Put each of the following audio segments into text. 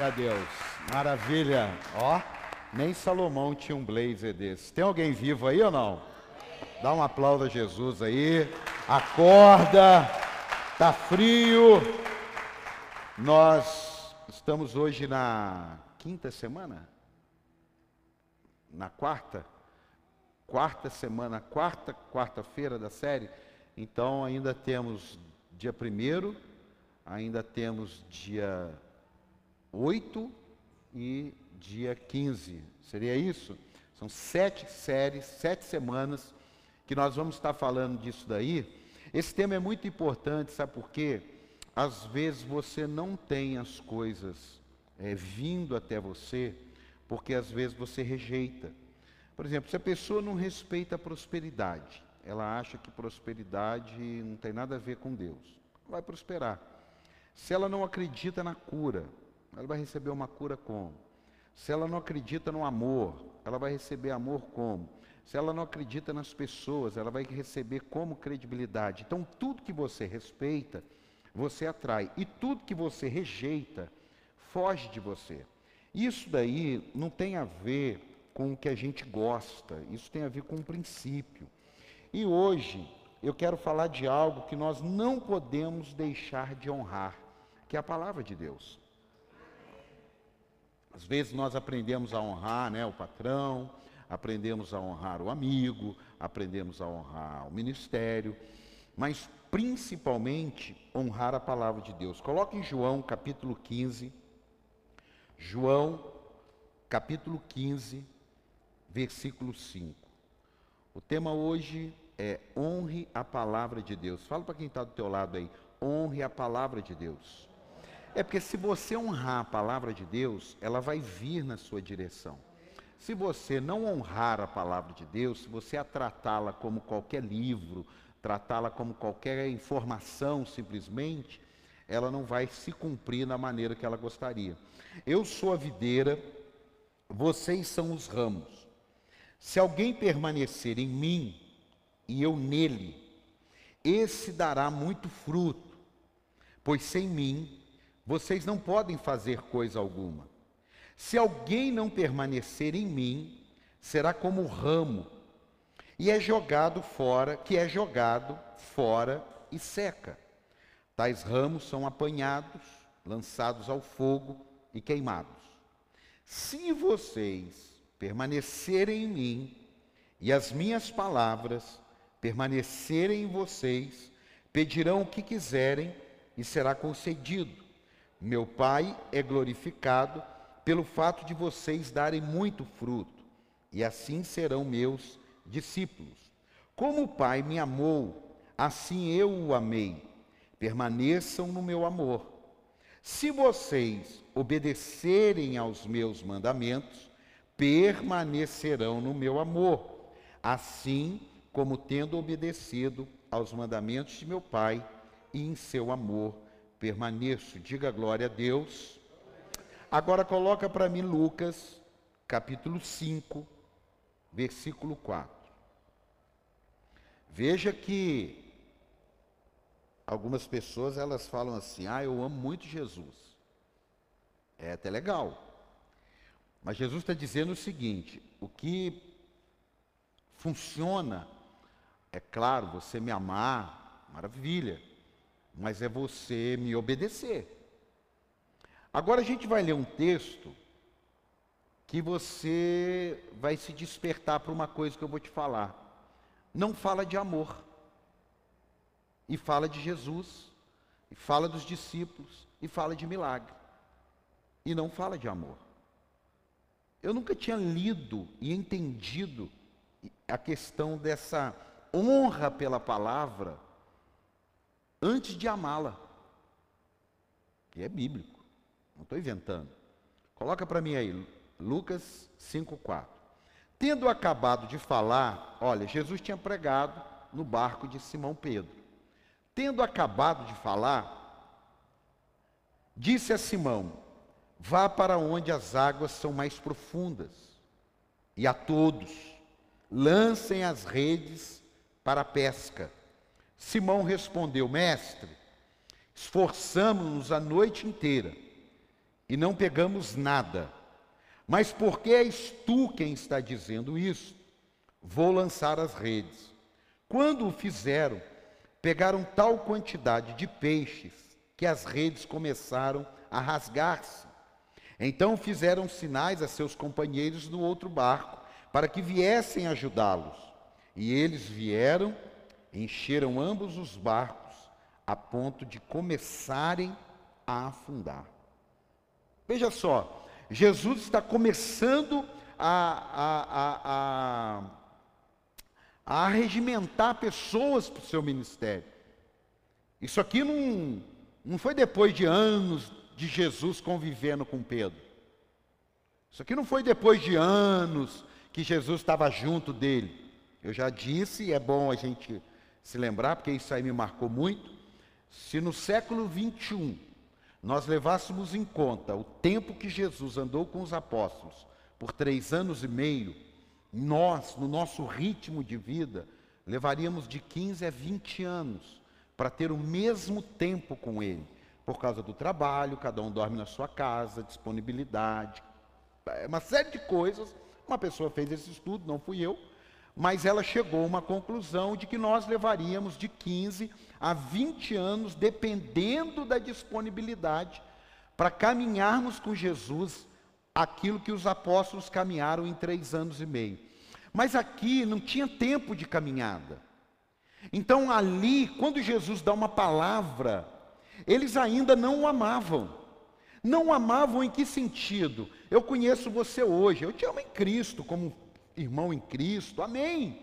A Deus, maravilha. Ó, nem Salomão tinha um blazer desse. Tem alguém vivo aí ou não? Dá um aplauso a Jesus aí. Acorda, tá frio. Nós estamos hoje na quinta semana? Na quarta? Quarta semana, quarta, quarta-feira da série. Então ainda temos dia primeiro, ainda temos dia 8 e dia 15. Seria isso? São sete séries, sete semanas que nós vamos estar falando disso daí. Esse tema é muito importante, sabe por quê? Às vezes você não tem as coisas é, vindo até você, porque às vezes você rejeita. Por exemplo, se a pessoa não respeita a prosperidade, ela acha que prosperidade não tem nada a ver com Deus, vai prosperar. Se ela não acredita na cura, ela vai receber uma cura como? Se ela não acredita no amor, ela vai receber amor como? Se ela não acredita nas pessoas, ela vai receber como credibilidade. Então, tudo que você respeita, você atrai. E tudo que você rejeita, foge de você. Isso daí não tem a ver com o que a gente gosta, isso tem a ver com um princípio. E hoje eu quero falar de algo que nós não podemos deixar de honrar, que é a palavra de Deus. Às vezes nós aprendemos a honrar né, o patrão, aprendemos a honrar o amigo, aprendemos a honrar o ministério, mas principalmente honrar a palavra de Deus. Coloque em João capítulo 15, João capítulo 15, versículo 5. O tema hoje é honre a palavra de Deus. Fala para quem está do teu lado aí, honre a palavra de Deus. É porque se você honrar a palavra de Deus, ela vai vir na sua direção. Se você não honrar a palavra de Deus, se você a tratá-la como qualquer livro, tratá-la como qualquer informação simplesmente, ela não vai se cumprir na maneira que ela gostaria. Eu sou a videira, vocês são os ramos. Se alguém permanecer em mim e eu nele, esse dará muito fruto, pois sem mim vocês não podem fazer coisa alguma. Se alguém não permanecer em mim, será como ramo, e é jogado fora, que é jogado fora e seca. Tais ramos são apanhados, lançados ao fogo e queimados. Se vocês permanecerem em mim e as minhas palavras permanecerem em vocês, pedirão o que quiserem e será concedido. Meu Pai é glorificado pelo fato de vocês darem muito fruto, e assim serão meus discípulos. Como o Pai me amou, assim eu o amei. Permaneçam no meu amor. Se vocês obedecerem aos meus mandamentos, permanecerão no meu amor, assim como tendo obedecido aos mandamentos de meu Pai e em seu amor permaneço. Diga glória a Deus. Agora coloca para mim Lucas, capítulo 5, versículo 4. Veja que algumas pessoas elas falam assim: "Ah, eu amo muito Jesus". É até legal. Mas Jesus está dizendo o seguinte: o que funciona, é claro, você me amar, maravilha mas é você me obedecer. Agora a gente vai ler um texto que você vai se despertar para uma coisa que eu vou te falar. Não fala de amor, e fala de Jesus, e fala dos discípulos, e fala de milagre, e não fala de amor. Eu nunca tinha lido e entendido a questão dessa honra pela palavra antes de amá-la. E é bíblico, não estou inventando. Coloca para mim aí, Lucas 5,4. Tendo acabado de falar, olha, Jesus tinha pregado no barco de Simão Pedro. Tendo acabado de falar, disse a Simão: Vá para onde as águas são mais profundas, e a todos lancem as redes para a pesca. Simão respondeu: Mestre, esforçamos-nos a noite inteira e não pegamos nada. Mas porque és tu quem está dizendo isso, vou lançar as redes. Quando o fizeram, pegaram tal quantidade de peixes que as redes começaram a rasgar-se. Então fizeram sinais a seus companheiros no outro barco, para que viessem ajudá-los. E eles vieram, encheram ambos os barcos, a ponto de começarem a afundar. Veja só, Jesus está começando a, a, a, a, regimentar pessoas para o seu ministério. Isso aqui não, não foi depois de anos de Jesus convivendo com Pedro. Isso aqui não foi depois de anos que Jesus estava junto dele. Eu já disse, é bom a gente se lembrar, porque isso aí me marcou muito. Se no século 21 nós levássemos em conta o tempo que Jesus andou com os apóstolos, por três anos e meio, nós, no nosso ritmo de vida, levaríamos de 15 a 20 anos para ter o mesmo tempo com Ele, por causa do trabalho, cada um dorme na sua casa, disponibilidade, é uma série de coisas. Uma pessoa fez esse estudo, não fui eu, mas ela chegou a uma conclusão de que nós levaríamos de 15 a 20 anos, dependendo da disponibilidade, para caminharmos com Jesus aquilo que os apóstolos caminharam em três anos e meio. Mas aqui não tinha tempo de caminhada. Então, ali, quando Jesus dá uma palavra, eles ainda não o amavam. Não o amavam em que sentido? Eu conheço você hoje, eu te amo em Cristo, como irmão em Cristo, amém.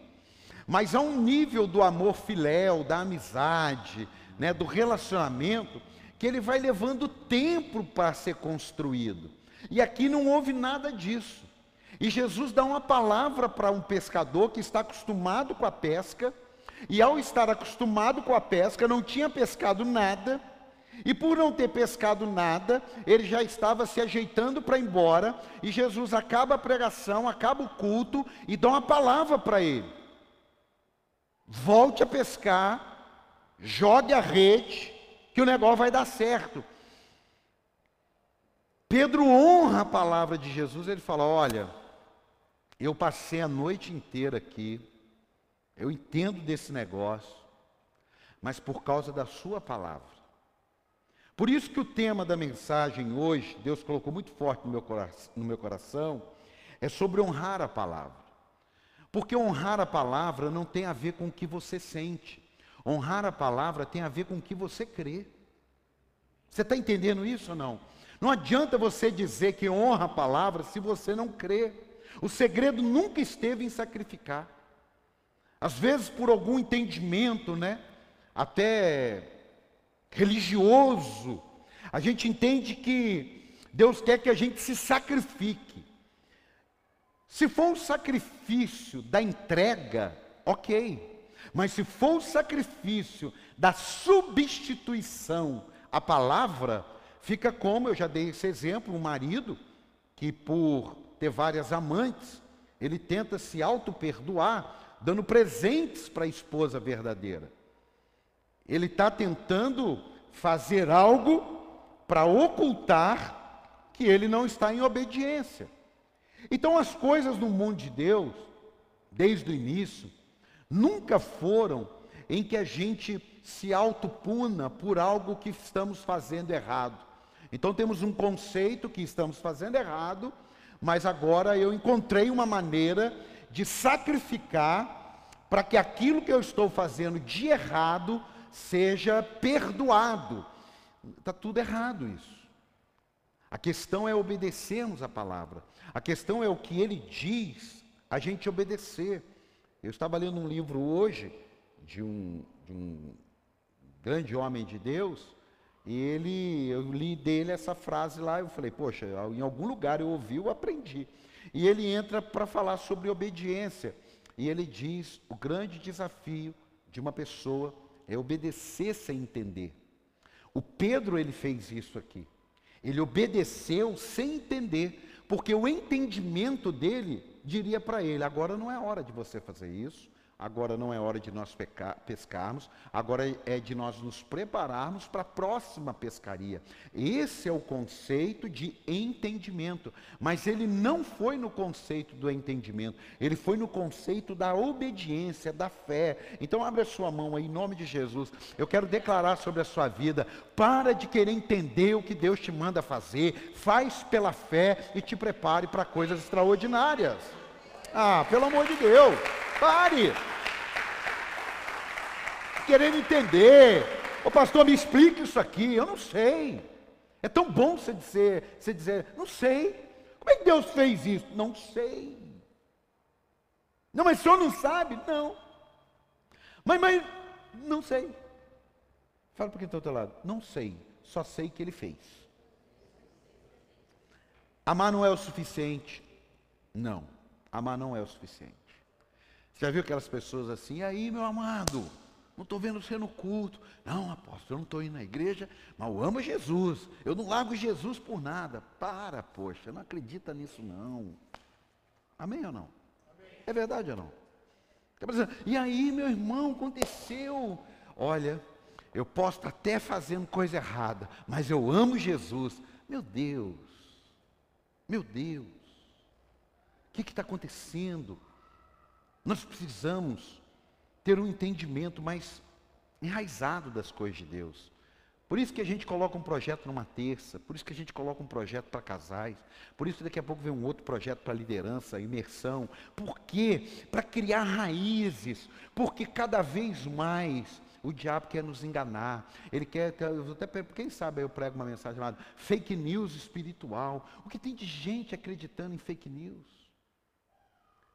Mas há um nível do amor filéu, da amizade, né, do relacionamento, que ele vai levando tempo para ser construído. E aqui não houve nada disso. E Jesus dá uma palavra para um pescador que está acostumado com a pesca, e ao estar acostumado com a pesca, não tinha pescado nada, e por não ter pescado nada, ele já estava se ajeitando para ir embora, e Jesus acaba a pregação, acaba o culto e dá uma palavra para ele: volte a pescar, jogue a rede, que o negócio vai dar certo. Pedro honra a palavra de Jesus, ele fala: Olha, eu passei a noite inteira aqui, eu entendo desse negócio, mas por causa da Sua palavra. Por isso que o tema da mensagem hoje, Deus colocou muito forte no meu, coração, no meu coração, é sobre honrar a palavra. Porque honrar a palavra não tem a ver com o que você sente. Honrar a palavra tem a ver com o que você crê. Você está entendendo isso ou não? Não adianta você dizer que honra a palavra se você não crê. O segredo nunca esteve em sacrificar. Às vezes, por algum entendimento, né? Até religioso, a gente entende que Deus quer que a gente se sacrifique. Se for um sacrifício da entrega, ok. Mas se for o sacrifício da substituição à palavra, Fica como, eu já dei esse exemplo, um marido que por ter várias amantes, ele tenta se auto-perdoar, dando presentes para a esposa verdadeira. Ele está tentando fazer algo para ocultar que ele não está em obediência. Então, as coisas no mundo de Deus, desde o início, nunca foram em que a gente se autopuna por algo que estamos fazendo errado. Então temos um conceito que estamos fazendo errado, mas agora eu encontrei uma maneira de sacrificar para que aquilo que eu estou fazendo de errado seja perdoado. Está tudo errado isso. A questão é obedecermos a palavra. A questão é o que ele diz, a gente obedecer. Eu estava lendo um livro hoje de um, de um grande homem de Deus, e ele, eu li dele essa frase lá, eu falei, poxa, em algum lugar eu ouvi, eu aprendi. E ele entra para falar sobre obediência. E ele diz: o grande desafio de uma pessoa é obedecer sem entender. O Pedro ele fez isso aqui. Ele obedeceu sem entender, porque o entendimento dele diria para ele: agora não é hora de você fazer isso, Agora não é hora de nós pescarmos, agora é de nós nos prepararmos para a próxima pescaria. Esse é o conceito de entendimento, mas ele não foi no conceito do entendimento, ele foi no conceito da obediência, da fé. Então abre a sua mão aí em nome de Jesus. Eu quero declarar sobre a sua vida, para de querer entender o que Deus te manda fazer, faz pela fé e te prepare para coisas extraordinárias. Ah, pelo amor de Deus. Pare. Querendo entender. Ô pastor, me explique isso aqui. Eu não sei. É tão bom você dizer, você dizer, não sei. Como é que Deus fez isso? Não sei. Não, mas o senhor não sabe? Não. Mas, mas, não sei. Fala para quem está ao teu lado. Não sei. Só sei que ele fez. Amar não é o suficiente. Não. Amar não é o suficiente. Já viu aquelas pessoas assim, aí, meu amado, não estou vendo você no culto. Não, apóstolo, eu não estou indo na igreja, mas eu amo Jesus. Eu não largo Jesus por nada. Para, poxa, não acredita nisso não. Amém ou não? Amém. É verdade ou não? E aí, meu irmão, aconteceu. Olha, eu posso estar até fazendo coisa errada, mas eu amo Jesus. Meu Deus, meu Deus, o que está acontecendo? Nós precisamos ter um entendimento mais enraizado das coisas de Deus. Por isso que a gente coloca um projeto numa terça, por isso que a gente coloca um projeto para casais, por isso que daqui a pouco vem um outro projeto para liderança, imersão. Por quê? Para criar raízes, porque cada vez mais o diabo quer nos enganar. Ele quer, até quem sabe eu prego uma mensagem chamada fake news espiritual. O que tem de gente acreditando em fake news?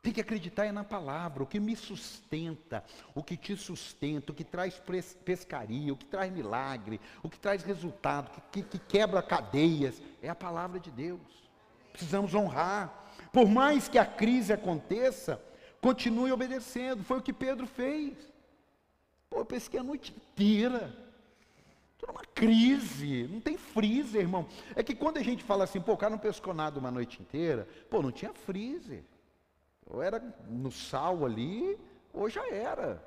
Tem que acreditar é na palavra, o que me sustenta, o que te sustenta, o que traz pescaria, o que traz milagre, o que traz resultado, que, que, que quebra cadeias, é a palavra de Deus. Precisamos honrar. Por mais que a crise aconteça, continue obedecendo. Foi o que Pedro fez. Pô, eu pesquei a noite inteira. Estou numa crise, não tem freezer, irmão. É que quando a gente fala assim, pô, o cara não pescou nada uma noite inteira, pô, não tinha freezer. Ou era no sal ali, ou já era.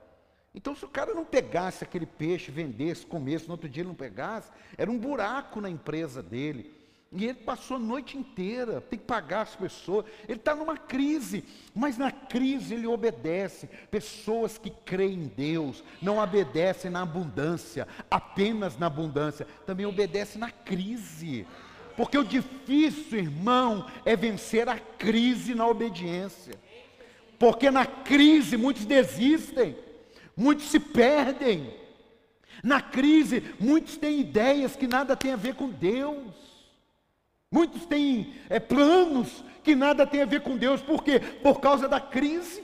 Então, se o cara não pegasse aquele peixe, vendesse, comesse, no outro dia ele não pegasse, era um buraco na empresa dele. E ele passou a noite inteira, tem que pagar as pessoas. Ele está numa crise, mas na crise ele obedece. Pessoas que creem em Deus não obedecem na abundância, apenas na abundância, também obedecem na crise. Porque o difícil, irmão, é vencer a crise na obediência. Porque na crise muitos desistem, muitos se perdem. Na crise, muitos têm ideias que nada tem a ver com Deus. Muitos têm é, planos que nada tem a ver com Deus. Por quê? Por causa da crise.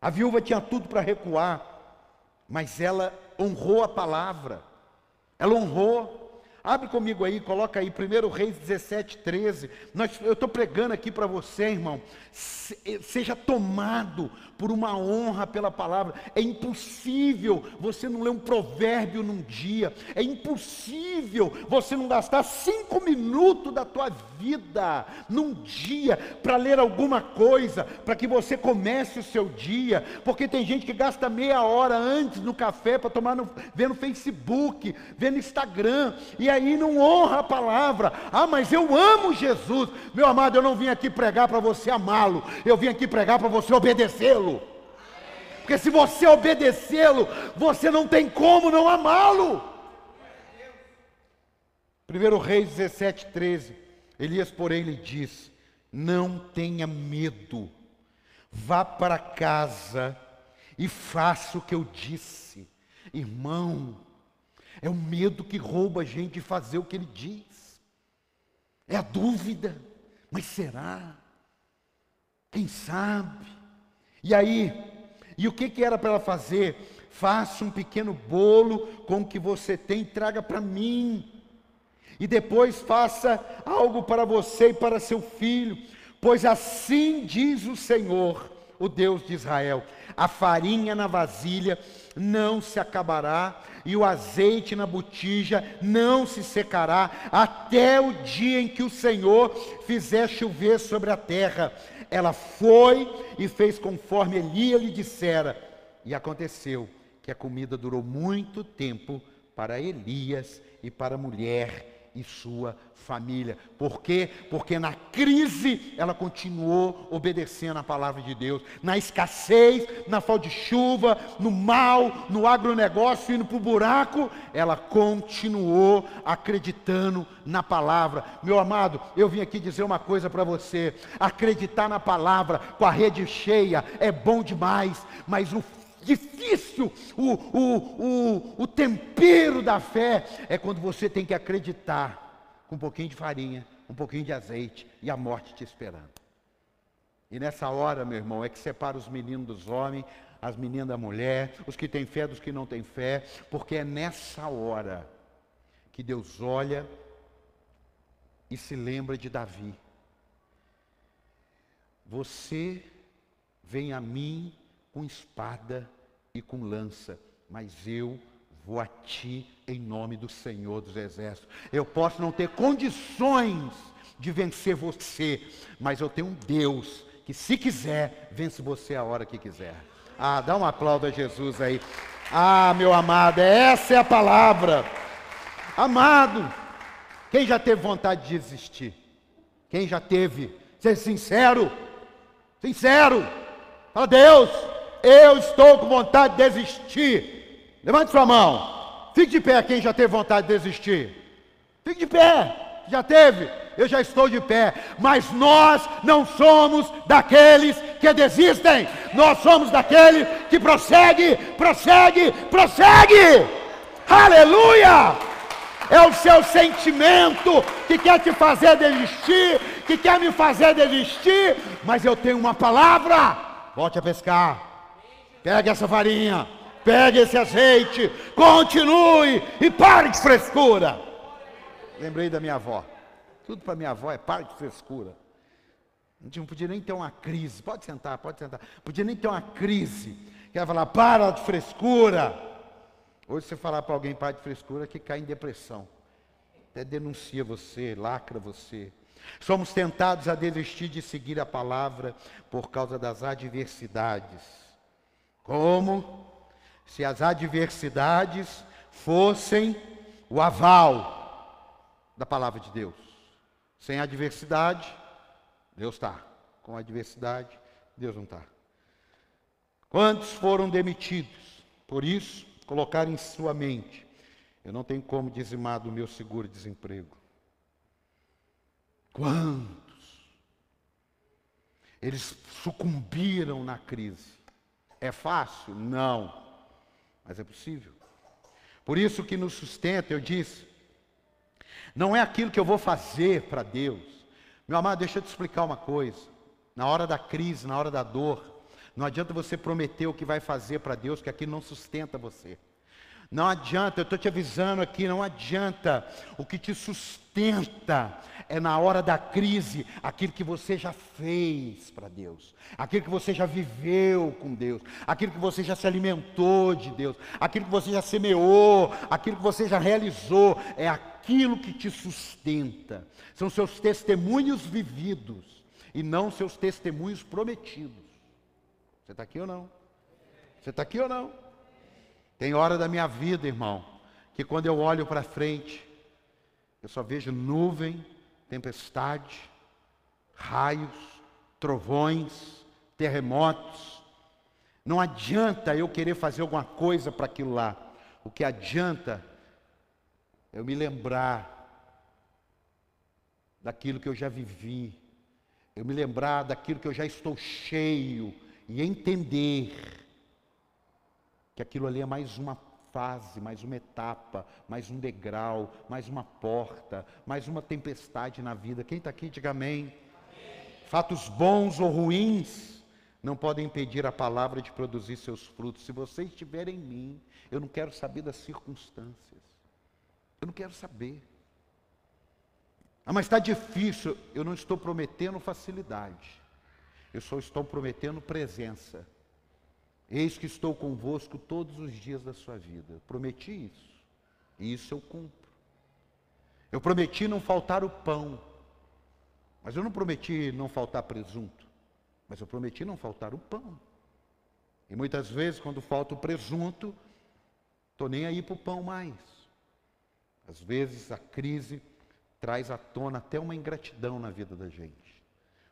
A viúva tinha tudo para recuar, mas ela honrou a palavra. Ela honrou. Abre comigo aí, coloca aí, 1 Reis 17, 13. Nós, eu estou pregando aqui para você, irmão. seja tomado por uma honra pela palavra. É impossível você não ler um provérbio num dia. É impossível você não gastar cinco minutos da tua vida num dia para ler alguma coisa, para que você comece o seu dia. Porque tem gente que gasta meia hora antes no café para tomar no, vendo Facebook, vendo Instagram, e aí não honra a palavra. Ah, mas eu amo Jesus. Meu amado, eu não vim aqui pregar para você amá-lo, eu vim aqui pregar para você obedecê-lo. Porque se você obedecê-lo, você não tem como não amá-lo. 1 Reis 17, 13. Elias, porém, lhe diz: Não tenha medo, vá para casa e faça o que eu disse. Irmão, é o medo que rouba a gente de fazer o que ele diz. É a dúvida, mas será? Quem sabe? E aí, e o que, que era para ela fazer? Faça um pequeno bolo com o que você tem traga para mim. E depois faça algo para você e para seu filho, pois assim diz o Senhor, o Deus de Israel: a farinha na vasilha não se acabará, e o azeite na botija não se secará, até o dia em que o Senhor fizer chover sobre a terra. Ela foi e fez conforme Elia lhe dissera, e aconteceu que a comida durou muito tempo para Elias e para a mulher e sua família. Por quê? Porque na crise ela continuou obedecendo a palavra de Deus. Na escassez, na falta de chuva, no mal, no agronegócio, indo para o buraco, ela continuou acreditando na palavra. Meu amado, eu vim aqui dizer uma coisa para você: acreditar na palavra com a rede cheia é bom demais, mas o difícil, o, o, o, o tempero da fé é quando você tem que acreditar com um pouquinho de farinha, um pouquinho de azeite e a morte te esperando. E nessa hora, meu irmão, é que separa os meninos dos homens, as meninas da mulher, os que têm fé dos que não têm fé, porque é nessa hora que Deus olha e se lembra de Davi. Você vem a mim com espada e com lança, mas eu vou a ti em nome do Senhor dos Exércitos. Eu posso não ter condições de vencer você, mas eu tenho um Deus que, se quiser, vence você a hora que quiser. Ah, dá um aplauso a Jesus aí. Ah, meu amado, essa é a palavra. Amado, quem já teve vontade de desistir? Quem já teve? Ser sincero, sincero. Fala, Deus, eu estou com vontade de desistir. Levante sua mão. Fique de pé quem já teve vontade de desistir. Fique de pé. Já teve? Eu já estou de pé. Mas nós não somos daqueles que desistem. Nós somos daqueles que prossegue, prossegue, prossegue. Aleluia! É o seu sentimento que quer te fazer desistir, que quer me fazer desistir, mas eu tenho uma palavra. Volte a pescar. Pegue essa farinha, pegue esse azeite, continue e pare de frescura. Lembrei da minha avó. Tudo para minha avó é pare de frescura. Não podia nem ter uma crise. Pode sentar, pode sentar. Podia nem ter uma crise. Quer falar, para de frescura. Hoje você falar para alguém para de frescura que cai em depressão. Até denuncia você, lacra você. Somos tentados a desistir de seguir a palavra por causa das adversidades. Como se as adversidades fossem o aval da palavra de Deus. Sem adversidade, Deus está. Com adversidade, Deus não está. Quantos foram demitidos? Por isso, colocar em sua mente: eu não tenho como dizimar do meu seguro-desemprego. Quantos? Eles sucumbiram na crise. É fácil? Não. Mas é possível. Por isso que nos sustenta, eu disse, não é aquilo que eu vou fazer para Deus. Meu amado, deixa eu te explicar uma coisa. Na hora da crise, na hora da dor, não adianta você prometer o que vai fazer para Deus, que aquilo não sustenta você. Não adianta, eu estou te avisando aqui, não adianta. O que te sustenta é na hora da crise aquilo que você já fez para Deus, aquilo que você já viveu com Deus, aquilo que você já se alimentou de Deus, aquilo que você já semeou, aquilo que você já realizou, é aquilo que te sustenta. São seus testemunhos vividos e não seus testemunhos prometidos. Você está aqui ou não? Você está aqui ou não? Tem hora da minha vida, irmão, que quando eu olho para frente, eu só vejo nuvem, tempestade, raios, trovões, terremotos. Não adianta eu querer fazer alguma coisa para aquilo lá. O que adianta é eu me lembrar daquilo que eu já vivi, eu me lembrar daquilo que eu já estou cheio e entender que aquilo ali é mais uma fase, mais uma etapa, mais um degrau, mais uma porta, mais uma tempestade na vida. Quem está aqui, diga amém. amém. Fatos bons ou ruins não podem impedir a palavra de produzir seus frutos. Se você estiver em mim, eu não quero saber das circunstâncias. Eu não quero saber. Ah, mas está difícil. Eu não estou prometendo facilidade. Eu só estou prometendo presença. Eis que estou convosco todos os dias da sua vida. prometi isso. E isso eu cumpro. Eu prometi não faltar o pão. Mas eu não prometi não faltar presunto. Mas eu prometi não faltar o pão. E muitas vezes, quando falta o presunto, estou nem aí para o pão mais. Às vezes a crise traz à tona até uma ingratidão na vida da gente.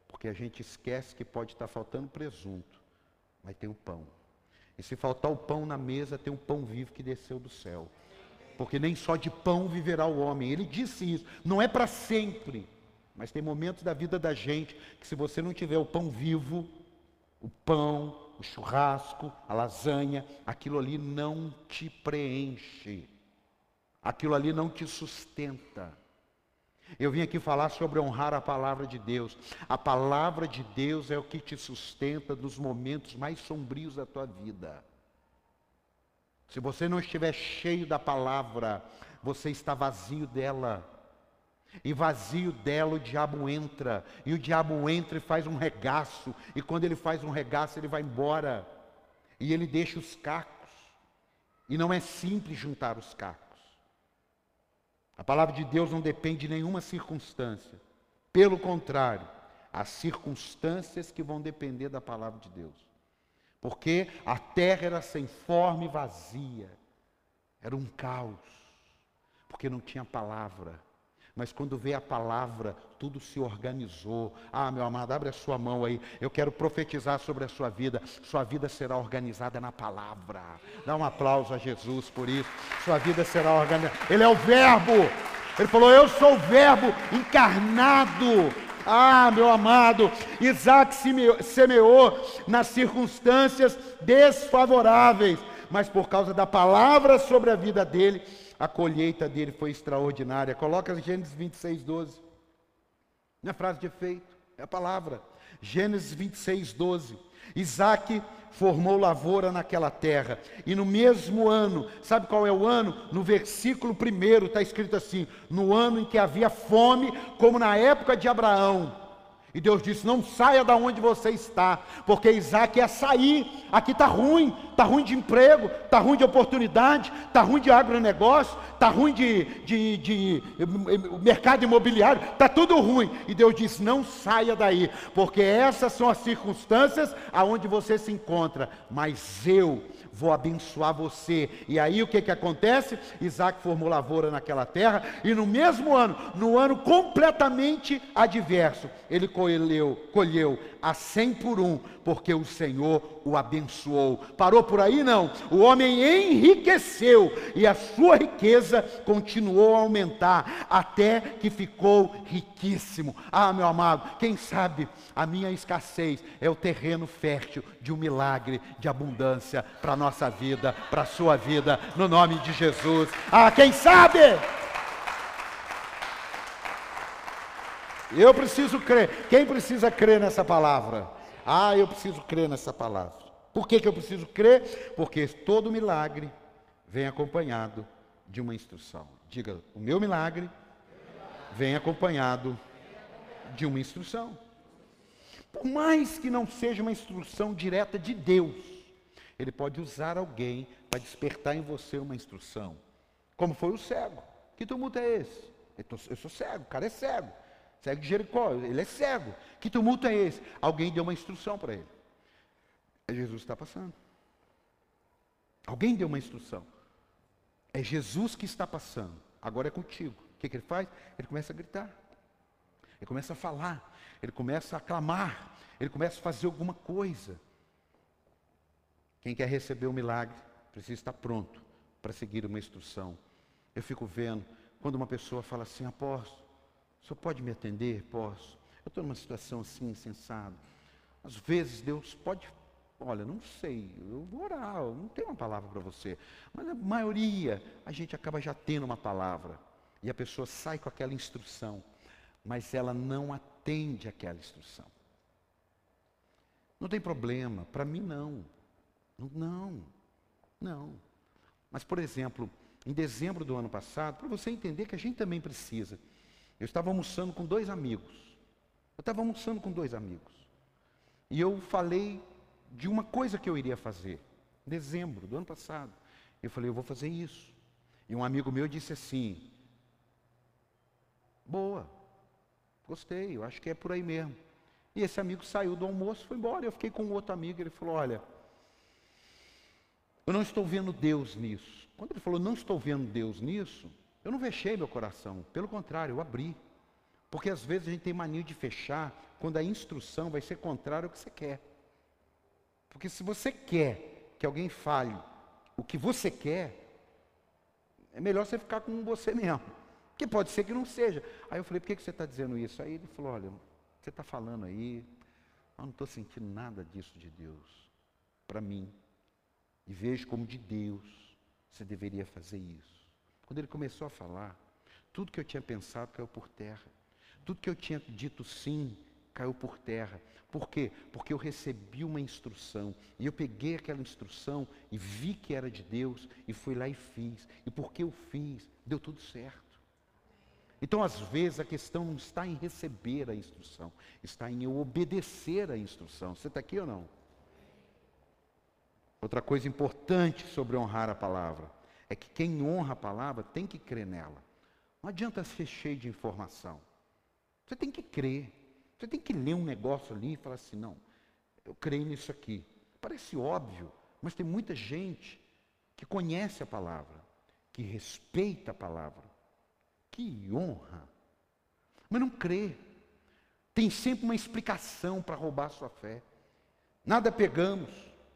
Porque a gente esquece que pode estar faltando presunto, mas tem o pão. E se faltar o pão na mesa, tem um pão vivo que desceu do céu. Porque nem só de pão viverá o homem. Ele disse isso. Não é para sempre. Mas tem momentos da vida da gente que se você não tiver o pão vivo, o pão, o churrasco, a lasanha, aquilo ali não te preenche. Aquilo ali não te sustenta. Eu vim aqui falar sobre honrar a palavra de Deus. A palavra de Deus é o que te sustenta nos momentos mais sombrios da tua vida. Se você não estiver cheio da palavra, você está vazio dela. E vazio dela o diabo entra. E o diabo entra e faz um regaço. E quando ele faz um regaço, ele vai embora. E ele deixa os cacos. E não é simples juntar os cacos. A palavra de Deus não depende de nenhuma circunstância. Pelo contrário, há circunstâncias que vão depender da palavra de Deus. Porque a terra era sem forma e vazia. Era um caos. Porque não tinha palavra. Mas quando veio a palavra, tudo se organizou. Ah, meu amado, abre a sua mão aí. Eu quero profetizar sobre a sua vida. Sua vida será organizada na palavra. Dá um aplauso a Jesus por isso. Sua vida será organizada. Ele é o Verbo. Ele falou: Eu sou o Verbo encarnado. Ah, meu amado, Isaac semeou nas circunstâncias desfavoráveis, mas por causa da palavra sobre a vida dele, a colheita dele foi extraordinária. Coloca Gênesis 26, 12. Não é frase de efeito, é a palavra. Gênesis 26, 12. Isaac formou lavoura naquela terra. E no mesmo ano, sabe qual é o ano? No versículo primeiro está escrito assim: no ano em que havia fome, como na época de Abraão. E Deus disse: Não saia da onde você está, porque Isaac ia sair. Aqui está ruim, está ruim de emprego, está ruim de oportunidade, está ruim de agronegócio, está ruim de, de, de, de mercado imobiliário, está tudo ruim. E Deus disse: Não saia daí, porque essas são as circunstâncias aonde você se encontra. Mas eu vou abençoar você. E aí o que, que acontece? Isaac formou lavoura naquela terra, e no mesmo ano, no ano completamente adverso, ele colheu, colheu a cem por um, porque o Senhor o abençoou. Parou por aí? Não. O homem enriqueceu e a sua riqueza continuou a aumentar até que ficou riquíssimo. Ah, meu amado, quem sabe a minha escassez é o terreno fértil de um milagre de abundância para a nossa vida, para a sua vida, no nome de Jesus. Ah, quem sabe? Eu preciso crer. Quem precisa crer nessa palavra? Ah, eu preciso crer nessa palavra. Por que, que eu preciso crer? Porque todo milagre vem acompanhado de uma instrução. Diga, o meu milagre vem acompanhado de uma instrução. Por mais que não seja uma instrução direta de Deus, Ele pode usar alguém para despertar em você uma instrução. Como foi o cego. Que tumulto é esse? Eu sou cego, o cara é cego. Cego de Jericó, ele é cego. Que tumulto é esse? Alguém deu uma instrução para ele. É Jesus está passando. Alguém deu uma instrução. É Jesus que está passando. Agora é contigo. O que, que ele faz? Ele começa a gritar. Ele começa a falar. Ele começa a clamar. Ele começa a fazer alguma coisa. Quem quer receber o milagre precisa estar pronto para seguir uma instrução. Eu fico vendo quando uma pessoa fala assim, apóstolo, o senhor pode me atender? Posso. Eu estou numa situação assim, insensada. Às vezes Deus pode, olha, não sei, eu vou orar, eu não tenho uma palavra para você. Mas a maioria, a gente acaba já tendo uma palavra. E a pessoa sai com aquela instrução, mas ela não atende aquela instrução. Não tem problema, para mim não. Não, não. Mas, por exemplo, em dezembro do ano passado, para você entender que a gente também precisa. Eu estava almoçando com dois amigos. Eu estava almoçando com dois amigos. E eu falei de uma coisa que eu iria fazer. dezembro do ano passado. Eu falei, eu vou fazer isso. E um amigo meu disse assim: Boa, gostei, eu acho que é por aí mesmo. E esse amigo saiu do almoço, foi embora. Eu fiquei com um outro amigo, ele falou: Olha, eu não estou vendo Deus nisso. Quando ele falou, não estou vendo Deus nisso, eu não fechei meu coração, pelo contrário, eu abri. Porque às vezes a gente tem mania de fechar quando a instrução vai ser contrária ao que você quer. Porque se você quer que alguém fale o que você quer, é melhor você ficar com você mesmo. Que pode ser que não seja. Aí eu falei, por que você está dizendo isso? Aí ele falou, olha, você está falando aí, eu não estou sentindo nada disso de Deus. Para mim. E vejo como de Deus você deveria fazer isso. Quando ele começou a falar, tudo que eu tinha pensado caiu por terra. Tudo que eu tinha dito sim caiu por terra. Por quê? Porque eu recebi uma instrução. E eu peguei aquela instrução e vi que era de Deus e fui lá e fiz. E porque eu fiz, deu tudo certo. Então, às vezes, a questão não está em receber a instrução, está em eu obedecer a instrução. Você está aqui ou não? Outra coisa importante sobre honrar a palavra é que quem honra a palavra tem que crer nela. Não adianta ser cheio de informação. Você tem que crer. Você tem que ler um negócio ali e falar assim: não, eu creio nisso aqui. Parece óbvio, mas tem muita gente que conhece a palavra, que respeita a palavra, que honra, mas não crê. Tem sempre uma explicação para roubar a sua fé. Nada pegamos,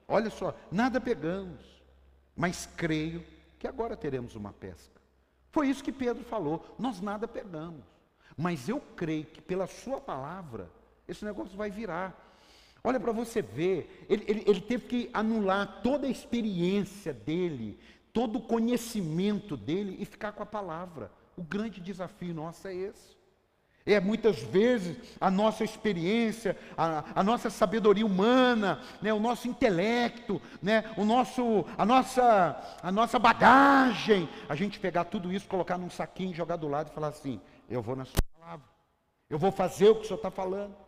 olha só, nada pegamos, mas creio que agora teremos uma pesca. Foi isso que Pedro falou, nós nada pegamos. Mas eu creio que pela sua palavra, esse negócio vai virar. Olha para você ver, ele, ele, ele teve que anular toda a experiência dele, todo o conhecimento dele e ficar com a palavra. O grande desafio nosso é esse. É muitas vezes a nossa experiência, a, a nossa sabedoria humana, né, o nosso intelecto, né, o nosso, a, nossa, a nossa bagagem, a gente pegar tudo isso, colocar num saquinho, jogar do lado e falar assim: eu vou na sua palavra. Eu vou fazer o que o senhor está falando.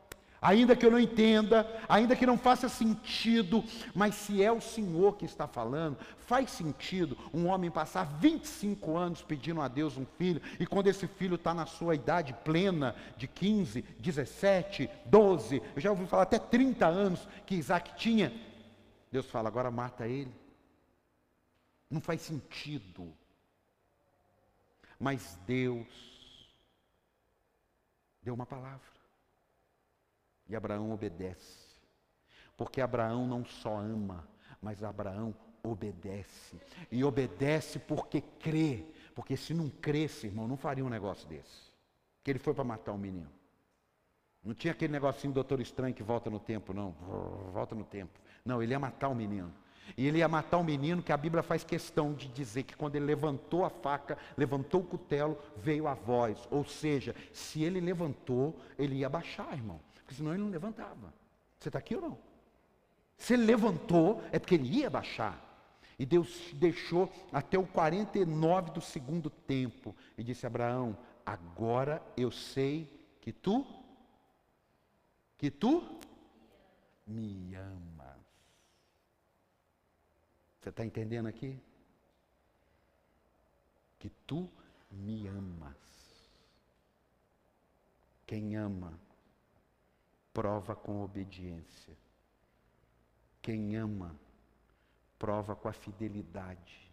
Ainda que eu não entenda, ainda que não faça sentido, mas se é o Senhor que está falando, faz sentido um homem passar 25 anos pedindo a Deus um filho, e quando esse filho está na sua idade plena, de 15, 17, 12, eu já ouvi falar até 30 anos que Isaac tinha, Deus fala, agora mata ele. Não faz sentido. Mas Deus deu uma palavra. E Abraão obedece. Porque Abraão não só ama, mas Abraão obedece. E obedece porque crê. Porque se não cresce, irmão, não faria um negócio desse. Que ele foi para matar o um menino. Não tinha aquele negocinho do doutor estranho que volta no tempo, não. Volta no tempo. Não, ele ia matar o menino. E ele ia matar o menino, que a Bíblia faz questão de dizer que quando ele levantou a faca, levantou o cutelo, veio a voz. Ou seja, se ele levantou, ele ia baixar, irmão. Porque senão ele não levantava. Você está aqui ou não? Se ele levantou, é porque ele ia baixar. E Deus deixou até o 49 do segundo tempo. E disse Abraão: Agora eu sei que tu, que tu me amas. Você está entendendo aqui? Que tu me amas. Quem ama, prova com obediência. Quem ama, prova com a fidelidade.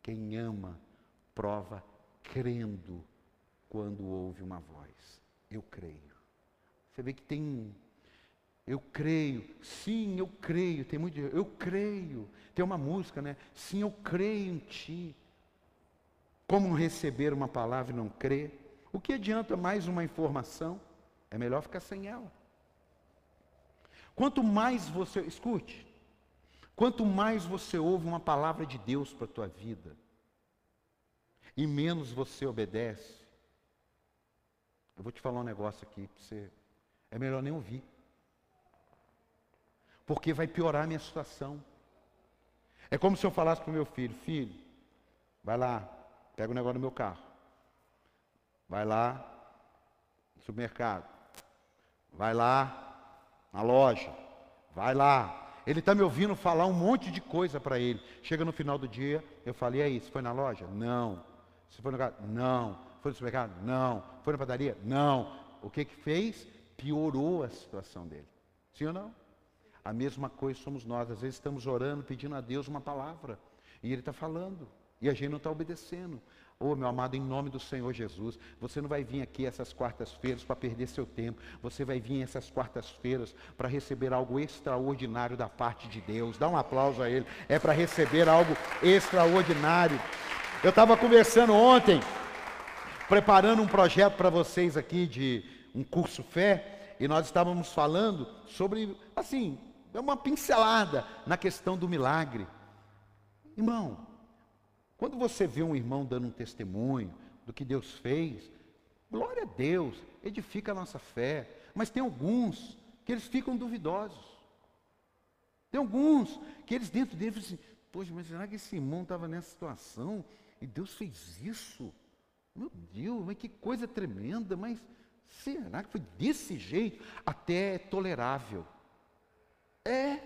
Quem ama, prova crendo quando ouve uma voz. Eu creio. Você vê que tem eu creio, sim, eu creio. Tem muito, eu creio. Tem uma música, né? Sim, eu creio em ti. Como receber uma palavra e não crer? O que adianta mais uma informação? É melhor ficar sem ela. Quanto mais você, escute, quanto mais você ouve uma palavra de Deus para a tua vida, e menos você obedece, eu vou te falar um negócio aqui para você, é melhor nem ouvir porque vai piorar a minha situação. É como se eu falasse para o meu filho: Filho, vai lá, pega o negócio do meu carro, vai lá no supermercado, vai lá na loja, vai lá. Ele está me ouvindo falar um monte de coisa para ele. Chega no final do dia, eu falei, aí, você foi na loja? Não. Você foi no lugar? Não. Foi no supermercado? Não. Foi na padaria? Não. O que que fez? Piorou a situação dele. Sim ou não? A mesma coisa somos nós. Às vezes estamos orando, pedindo a Deus uma palavra. E Ele está falando. E a gente não está obedecendo. Oh, meu amado, em nome do Senhor Jesus, você não vai vir aqui essas quartas-feiras para perder seu tempo. Você vai vir essas quartas-feiras para receber algo extraordinário da parte de Deus. Dá um aplauso a Ele. É para receber algo extraordinário. Eu estava conversando ontem, preparando um projeto para vocês aqui de um curso fé, e nós estávamos falando sobre, assim, uma pincelada na questão do milagre. Irmão, quando você vê um irmão dando um testemunho do que Deus fez, glória a Deus, edifica a nossa fé. Mas tem alguns que eles ficam duvidosos. Tem alguns que eles dentro deles assim, poxa, mas será que esse irmão estava nessa situação e Deus fez isso? Meu Deus, mas que coisa tremenda, mas será que foi desse jeito? Até é tolerável. É,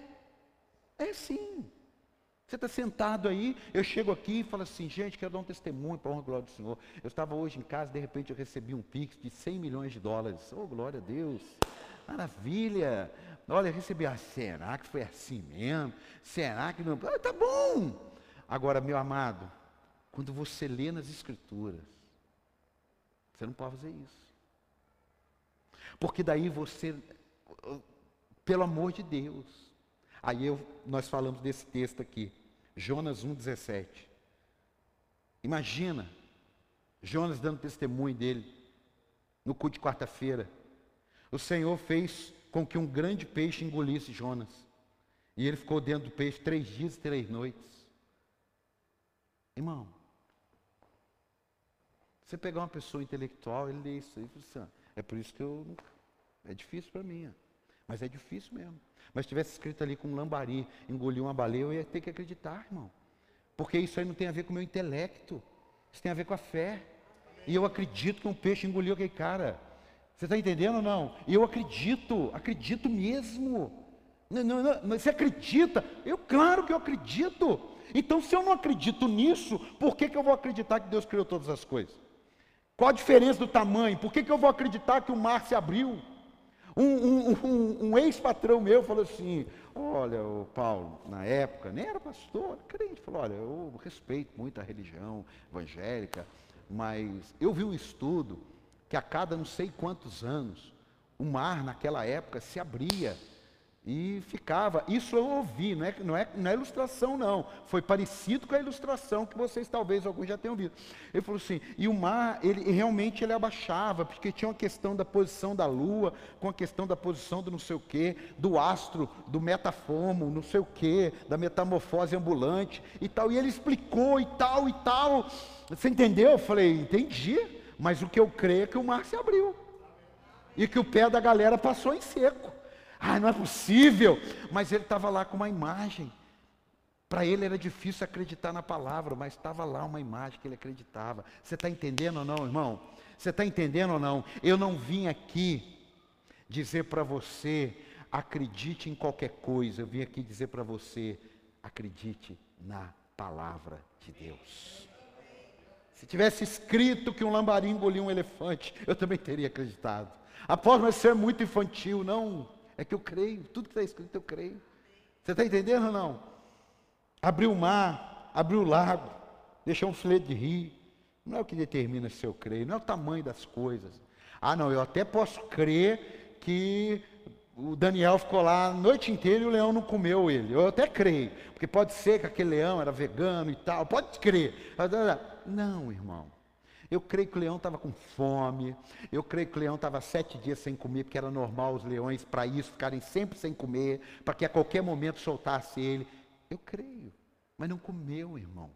é sim. Você está sentado aí, eu chego aqui e falo assim, gente, quero dar um testemunho para a honra e glória do Senhor. Eu estava hoje em casa, de repente eu recebi um pix de 100 milhões de dólares. Oh, glória a Deus. Maravilha. Olha, eu recebi, ah, será que foi assim mesmo? Será que não? Ah, tá bom. Agora, meu amado, quando você lê nas escrituras, você não pode fazer isso. Porque daí você, pelo amor de Deus, Aí eu, nós falamos desse texto aqui, Jonas 1,17. Imagina, Jonas dando testemunho dele no culto de quarta-feira. O Senhor fez com que um grande peixe engolisse Jonas. E ele ficou dentro do peixe três dias e três noites. Irmão, você pegar uma pessoa intelectual, ele lê isso aí, assim, é por isso que eu. É difícil para mim. Mas é difícil mesmo. Mas tivesse escrito ali com um lambari, engoliu uma baleia, eu ia ter que acreditar, irmão. Porque isso aí não tem a ver com o meu intelecto. Isso tem a ver com a fé. E eu acredito que um peixe engoliu aquele cara. Você está entendendo ou não? Eu acredito, acredito mesmo. Não, não, não, você acredita? Eu, claro que eu acredito. Então, se eu não acredito nisso, por que, que eu vou acreditar que Deus criou todas as coisas? Qual a diferença do tamanho? Por que, que eu vou acreditar que o mar se abriu? Um, um, um, um ex-patrão meu falou assim: Olha, o Paulo, na época, nem era pastor, crente, falou: Olha, eu respeito muito a religião evangélica, mas eu vi um estudo que a cada não sei quantos anos o mar naquela época se abria e ficava. Isso eu ouvi, não é, não, é, não é ilustração, não. Foi parecido com a ilustração que vocês talvez alguns já tenham visto. Ele falou assim: e o mar, ele realmente ele abaixava, porque tinha uma questão da posição da lua, com a questão da posição do não sei o quê, do astro, do metafomo, não sei o quê, da metamorfose ambulante e tal. E ele explicou e tal e tal. Você entendeu? Eu falei: entendi, mas o que eu creio é que o mar se abriu. E que o pé da galera passou em seco. Ah, não é possível. Mas ele estava lá com uma imagem. Para ele era difícil acreditar na palavra, mas estava lá uma imagem que ele acreditava. Você está entendendo ou não, irmão? Você está entendendo ou não? Eu não vim aqui dizer para você, acredite em qualquer coisa. Eu vim aqui dizer para você, acredite na palavra de Deus. Se tivesse escrito que um lambarim engoliu um elefante, eu também teria acreditado. Após mas ser muito infantil, não. É que eu creio, tudo que está escrito eu creio. Você está entendendo ou não? Abriu o mar, abriu o lago, deixou um filete de rio. Não é o que determina se eu creio, não é o tamanho das coisas. Ah, não, eu até posso crer que o Daniel ficou lá a noite inteira e o leão não comeu ele. Eu até creio, porque pode ser que aquele leão era vegano e tal, pode crer. Não, irmão. Eu creio que o leão estava com fome. Eu creio que o leão estava sete dias sem comer, porque era normal os leões, para isso, ficarem sempre sem comer, para que a qualquer momento soltasse ele. Eu creio. Mas não comeu, irmão.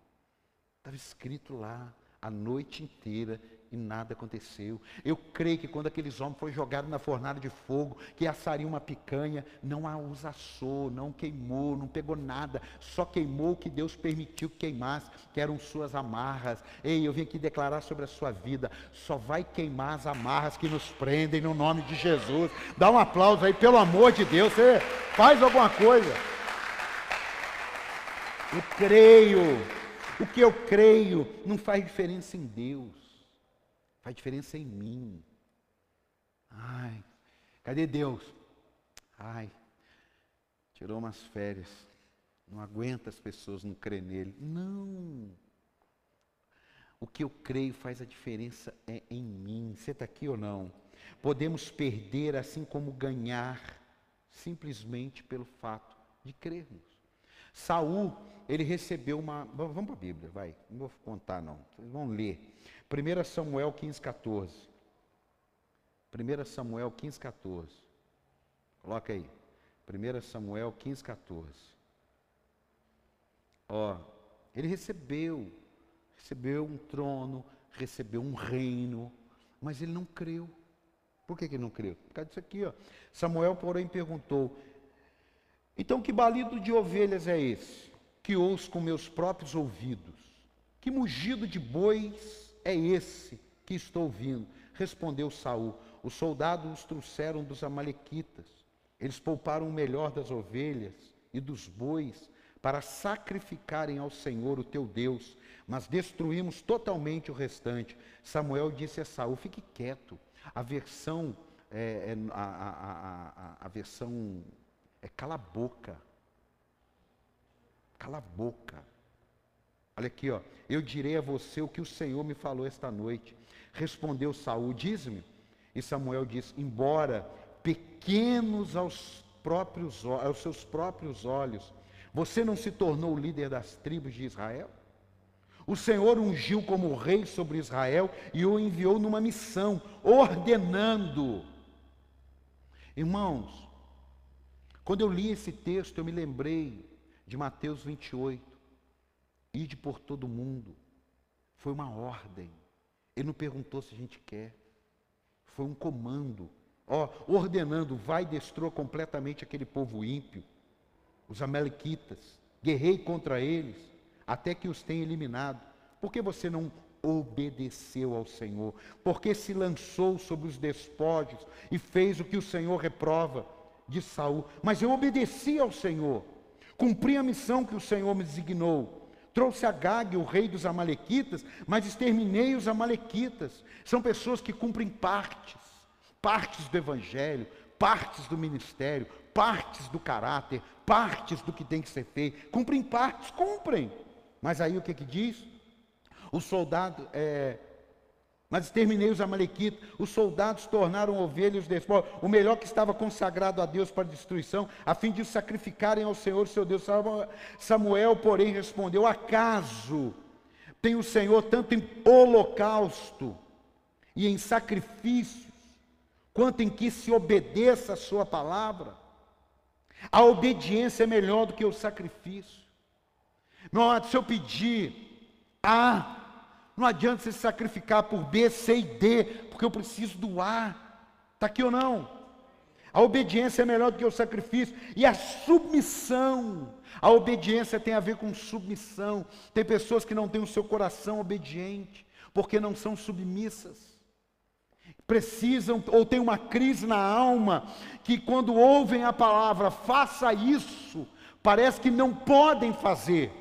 Estava escrito lá a noite inteira e nada aconteceu. Eu creio que quando aqueles homens foram jogados na fornalha de fogo, que assariam uma picanha, não a os assou, não queimou, não pegou nada, só queimou o que Deus permitiu que queimasse, que eram suas amarras. Ei, eu vim aqui declarar sobre a sua vida, só vai queimar as amarras que nos prendem no nome de Jesus. Dá um aplauso aí, pelo amor de Deus, você faz alguma coisa. Eu creio. O que eu creio não faz diferença em Deus, faz diferença em mim. Ai, cadê Deus? Ai, tirou umas férias, não aguenta as pessoas não crer nele. Não. O que eu creio faz a diferença é em mim. Você está aqui ou não? Podemos perder assim como ganhar, simplesmente pelo fato de crermos. Saul, ele recebeu uma. Vamos para a Bíblia, vai. Não vou contar, não. Vocês vão ler. 1 Samuel 15, 14. 1 Samuel 15, 14. Coloca aí. 1 Samuel 15, 14. Ó, ele recebeu recebeu um trono, recebeu um reino, mas ele não creu. Por que, que ele não creu? Por causa disso aqui, ó. Samuel, porém, perguntou: Então, que balido de ovelhas é esse? Que ouço com meus próprios ouvidos? Que mugido de bois é esse que estou ouvindo? Respondeu Saul: Os soldados os trouxeram dos Amalequitas. Eles pouparam o melhor das ovelhas e dos bois para sacrificarem ao Senhor, o teu Deus, mas destruímos totalmente o restante. Samuel disse a Saul: fique quieto. A versão, é, é, a, a, a, a versão é cala a boca. Cala a boca. Olha aqui, ó. Eu direi a você o que o Senhor me falou esta noite. Respondeu Saul: Diz-me. E Samuel disse: Embora pequenos aos próprios aos seus próprios olhos, você não se tornou líder das tribos de Israel? O Senhor ungiu como rei sobre Israel e o enviou numa missão, ordenando. Irmãos, quando eu li esse texto, eu me lembrei de Mateus 28. Ide por todo mundo. Foi uma ordem. Ele não perguntou se a gente quer. Foi um comando. Ó, ordenando, vai e destrua completamente aquele povo ímpio, os amalequitas. Guerrei contra eles até que os tenha eliminado. Por que você não obedeceu ao Senhor? Porque se lançou sobre os despojos e fez o que o Senhor reprova de Saul. Mas eu obedeci ao Senhor, cumpri a missão que o Senhor me designou. Trouxe a Gag, o rei dos Amalequitas, mas exterminei os Amalequitas. São pessoas que cumprem partes, partes do Evangelho, partes do ministério, partes do caráter, partes do que tem que ser feito. Cumprem partes, cumprem. Mas aí o que, que diz? Os soldados, é, mas exterminei os amalequitas, os soldados tornaram ovelhas despojos, o melhor que estava consagrado a Deus para destruição, a fim de sacrificarem ao Senhor, seu Deus. Samuel, porém, respondeu: Acaso tem o Senhor tanto em holocausto e em sacrifícios, quanto em que se obedeça a sua palavra? A obediência é melhor do que o sacrifício. Meu amado, se eu pedir A, não adianta você sacrificar por B, C e D, porque eu preciso do A. Está aqui ou não? A obediência é melhor do que o sacrifício. E a submissão. A obediência tem a ver com submissão. Tem pessoas que não têm o seu coração obediente, porque não são submissas. Precisam, ou tem uma crise na alma, que quando ouvem a palavra, faça isso, parece que não podem fazer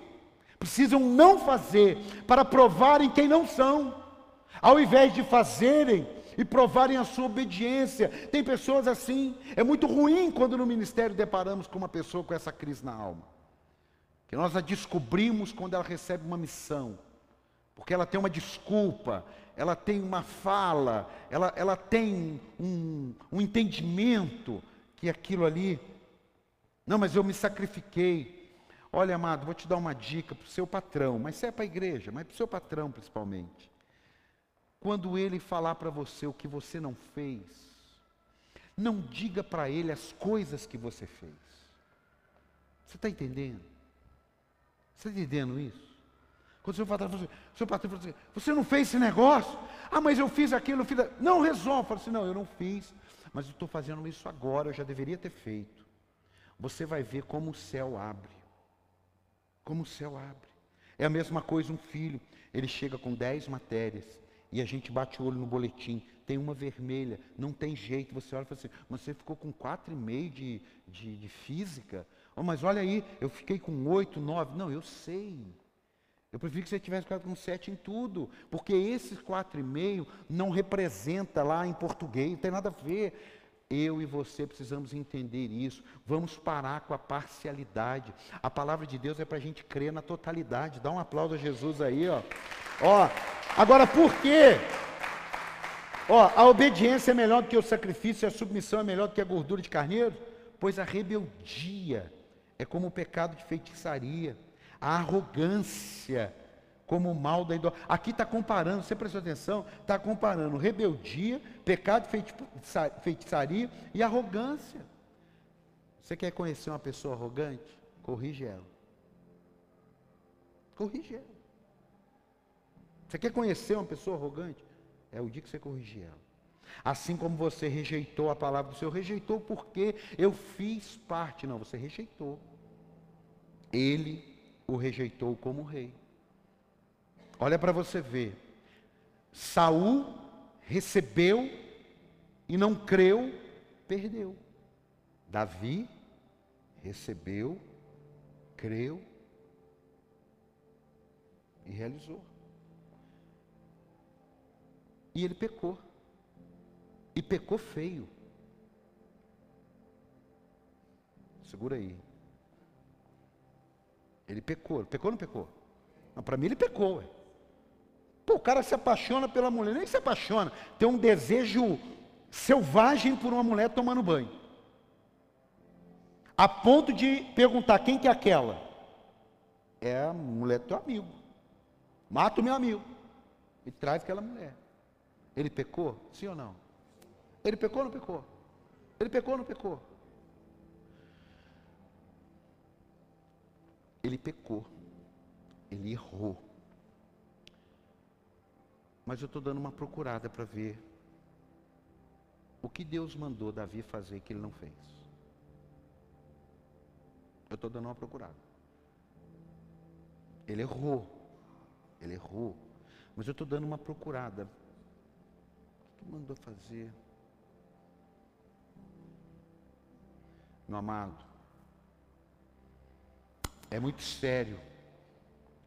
precisam não fazer para provarem quem não são, ao invés de fazerem e provarem a sua obediência. Tem pessoas assim, é muito ruim quando no ministério deparamos com uma pessoa com essa crise na alma. Que nós a descobrimos quando ela recebe uma missão, porque ela tem uma desculpa, ela tem uma fala, ela, ela tem um, um entendimento que aquilo ali, não, mas eu me sacrifiquei, Olha, amado, vou te dar uma dica para o seu patrão, mas se é para a igreja, mas para o seu patrão principalmente. Quando ele falar para você o que você não fez, não diga para ele as coisas que você fez. Você está entendendo? Você está entendendo isso? Quando o seu patrão fala assim, seu patrão fala assim, você não fez esse negócio? Ah, mas eu fiz aquilo, eu fiz. Não resolve. Fala assim, não, eu não fiz, mas eu estou fazendo isso agora, eu já deveria ter feito. Você vai ver como o céu abre como o céu abre. É a mesma coisa um filho, ele chega com dez matérias e a gente bate o olho no boletim, tem uma vermelha, não tem jeito, você olha e fala assim, mas você ficou com quatro e meio de, de, de física? Oh, mas olha aí, eu fiquei com oito, nove. Não, eu sei. Eu prefiro que você tivesse ficado com sete em tudo, porque esses quatro e meio não representa lá em português, não tem nada a ver. Eu e você precisamos entender isso. Vamos parar com a parcialidade. A palavra de Deus é para a gente crer na totalidade. Dá um aplauso a Jesus aí, ó. Ó, agora por quê? Ó, a obediência é melhor do que o sacrifício, a submissão é melhor do que a gordura de carneiro? Pois a rebeldia é como o pecado de feitiçaria a arrogância como o mal da idolatria. Aqui está comparando, você prestou atenção? Está comparando rebeldia, pecado, feitiçaria e arrogância. Você quer conhecer uma pessoa arrogante? Corrige ela. Corrige ela. Você quer conhecer uma pessoa arrogante? É o dia que você corrigir ela. Assim como você rejeitou a palavra do Senhor, rejeitou porque eu fiz parte. Não, você rejeitou. Ele o rejeitou como rei. Olha para você ver. Saul recebeu e não creu, perdeu. Davi recebeu, creu e realizou. E ele pecou. E pecou feio. Segura aí. Ele pecou. Pecou ou não pecou? Não, para mim ele pecou. Ué. Pô, o cara se apaixona pela mulher, nem se apaixona. Tem um desejo selvagem por uma mulher tomando banho. A ponto de perguntar quem que é aquela? É a mulher do teu amigo. Mata o meu amigo. E traz aquela mulher. Ele pecou? Sim ou não? Ele pecou ou não pecou? Ele pecou ou não pecou? Ele pecou, ele errou. Mas eu estou dando uma procurada para ver o que Deus mandou Davi fazer que ele não fez. Eu estou dando uma procurada. Ele errou. Ele errou. Mas eu estou dando uma procurada. O que mandou fazer? Meu amado, é muito sério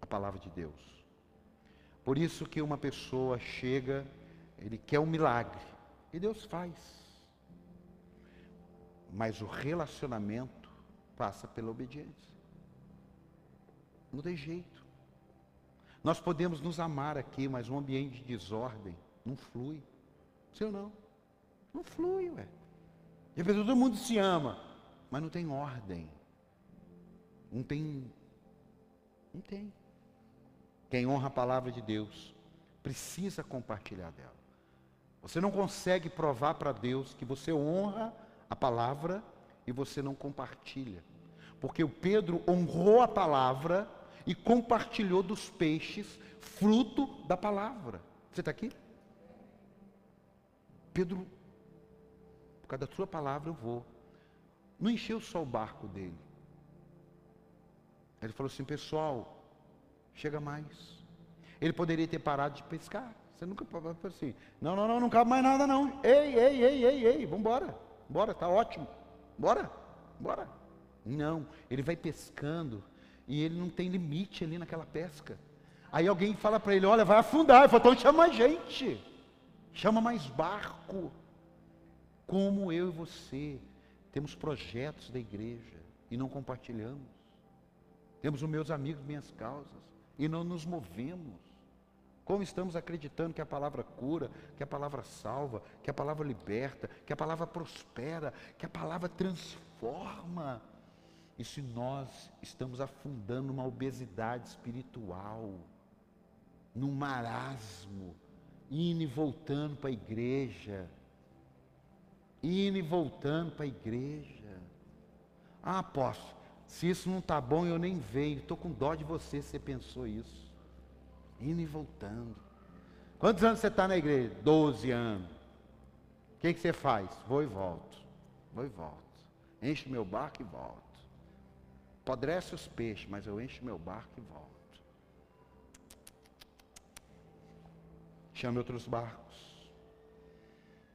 a palavra de Deus. Por isso que uma pessoa chega, ele quer um milagre, e Deus faz. Mas o relacionamento passa pela obediência. Não tem jeito. Nós podemos nos amar aqui, mas um ambiente de desordem não flui. Sim ou não? Não flui, ué. De repente todo mundo se ama, mas não tem ordem. Não tem. Não tem. Quem honra a palavra de Deus precisa compartilhar dela. Você não consegue provar para Deus que você honra a palavra e você não compartilha. Porque o Pedro honrou a palavra e compartilhou dos peixes, fruto da palavra. Você está aqui? Pedro, por causa da sua palavra eu vou. Não encheu só o barco dele. Ele falou assim, pessoal, chega mais. Ele poderia ter parado de pescar. Você nunca assim, não, não, não, não cabe mais nada não. Ei, ei, ei, ei, ei, vamos embora. Bora, tá ótimo. Bora, bora. Não, ele vai pescando e ele não tem limite ali naquela pesca. Aí alguém fala para ele, olha, vai afundar. Ele fala, então chama mais gente. Chama mais barco. Como eu e você temos projetos da igreja e não compartilhamos. Temos os meus amigos, minhas causas, e não nos movemos. Como estamos acreditando que a palavra cura, que a palavra salva, que a palavra liberta, que a palavra prospera, que a palavra transforma. E se nós estamos afundando numa obesidade espiritual, num marasmo, indo e voltando para a igreja, indo e voltando para a igreja. Ah, apóstolo, se isso não está bom, eu nem veio. Estou com dó de você você pensou isso. Indo e voltando. Quantos anos você está na igreja? Doze anos. O que, que você faz? Vou e volto. Vou e volto. Encho meu barco e volto. Podrece os peixes, mas eu encho meu barco e volto. Chame outros barcos.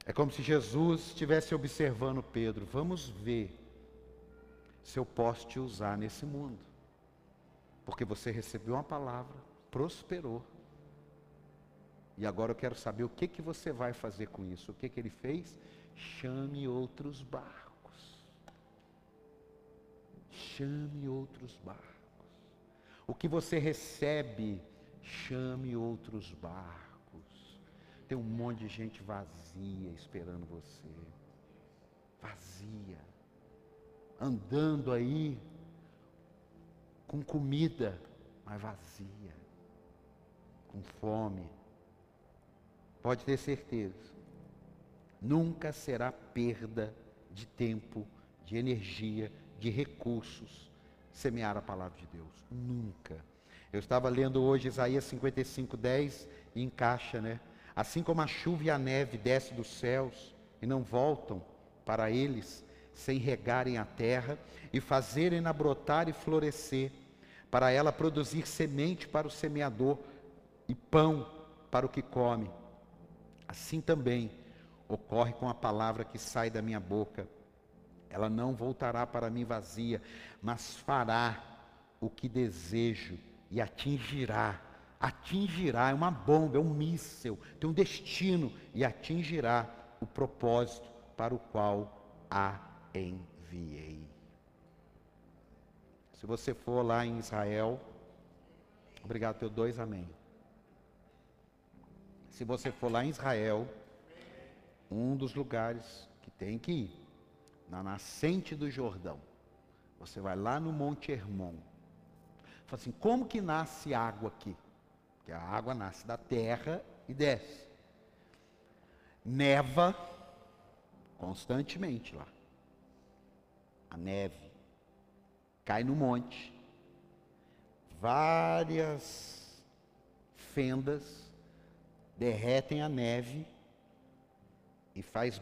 É como se Jesus estivesse observando Pedro. Vamos ver se eu posso te usar nesse mundo. Porque você recebeu uma palavra, prosperou. E agora eu quero saber o que, que você vai fazer com isso. O que, que ele fez? Chame outros barcos. Chame outros barcos. O que você recebe, chame outros barcos. Tem um monte de gente vazia esperando você. Vazia. Andando aí com comida, mas vazia. Com fome. Pode ter certeza. Nunca será perda de tempo, de energia, de recursos semear a palavra de Deus. Nunca. Eu estava lendo hoje Isaías 55, 10 e encaixa, né? Assim como a chuva e a neve descem dos céus e não voltam para eles, sem regarem a terra e fazerem-na brotar e florescer, para ela produzir semente para o semeador e pão para o que come. Assim também ocorre com a palavra que sai da minha boca. Ela não voltará para mim vazia, mas fará o que desejo e atingirá atingirá, é uma bomba, é um míssel, tem um destino e atingirá o propósito para o qual a enviei. Se você for lá em Israel, obrigado teu dois, amém. Se você for lá em Israel, um dos lugares que tem que ir, na nascente do Jordão, você vai lá no Monte Hermon. Fala assim, como que nasce água aqui? que a água nasce da terra e desce. Neva constantemente lá. A neve cai no monte. Várias fendas derretem a neve e faz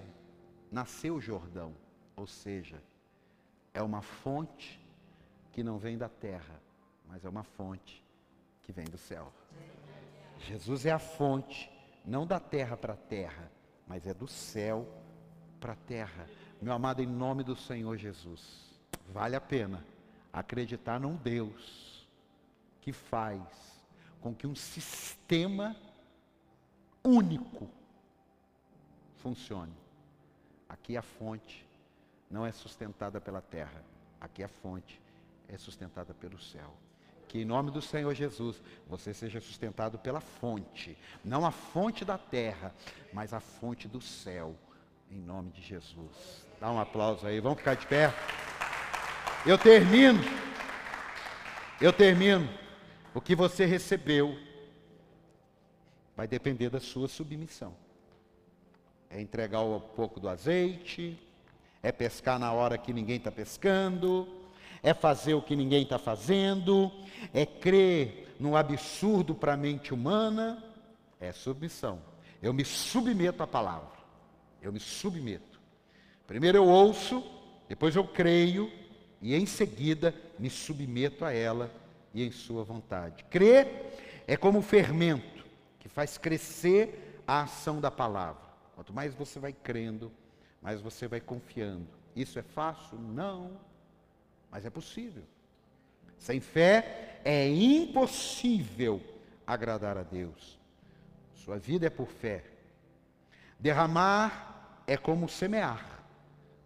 nascer o Jordão, ou seja, é uma fonte que não vem da terra, mas é uma fonte que vem do céu. Jesus é a fonte, não da terra para a terra, mas é do céu para a terra. Meu amado, em nome do Senhor Jesus, vale a pena acreditar num Deus que faz com que um sistema único funcione. Aqui a fonte não é sustentada pela terra, aqui a fonte é sustentada pelo céu. Que em nome do Senhor Jesus você seja sustentado pela fonte, não a fonte da terra, mas a fonte do céu, em nome de Jesus. Dá um aplauso aí, vamos ficar de pé. Eu termino, eu termino. O que você recebeu vai depender da sua submissão. É entregar um pouco do azeite, é pescar na hora que ninguém está pescando, é fazer o que ninguém está fazendo, é crer no absurdo para a mente humana, é submissão. Eu me submeto à palavra, eu me submeto. Primeiro eu ouço, depois eu creio, e em seguida me submeto a ela e em sua vontade. Crer é como o fermento que faz crescer a ação da palavra. Quanto mais você vai crendo, mais você vai confiando. Isso é fácil? Não. Mas é possível. Sem fé é impossível agradar a Deus. Sua vida é por fé. Derramar é como semear.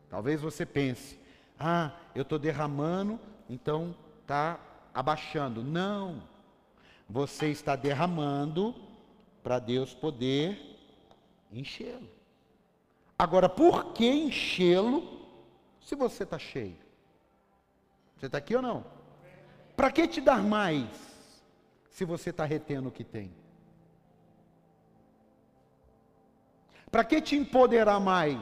Talvez você pense: ah, eu estou derramando, então está abaixando. Não. Você está derramando para Deus poder enchê-lo. Agora, por que enchê-lo se você está cheio? Você está aqui ou não? Para que te dar mais se você está retendo o que tem? Para que te empoderar mais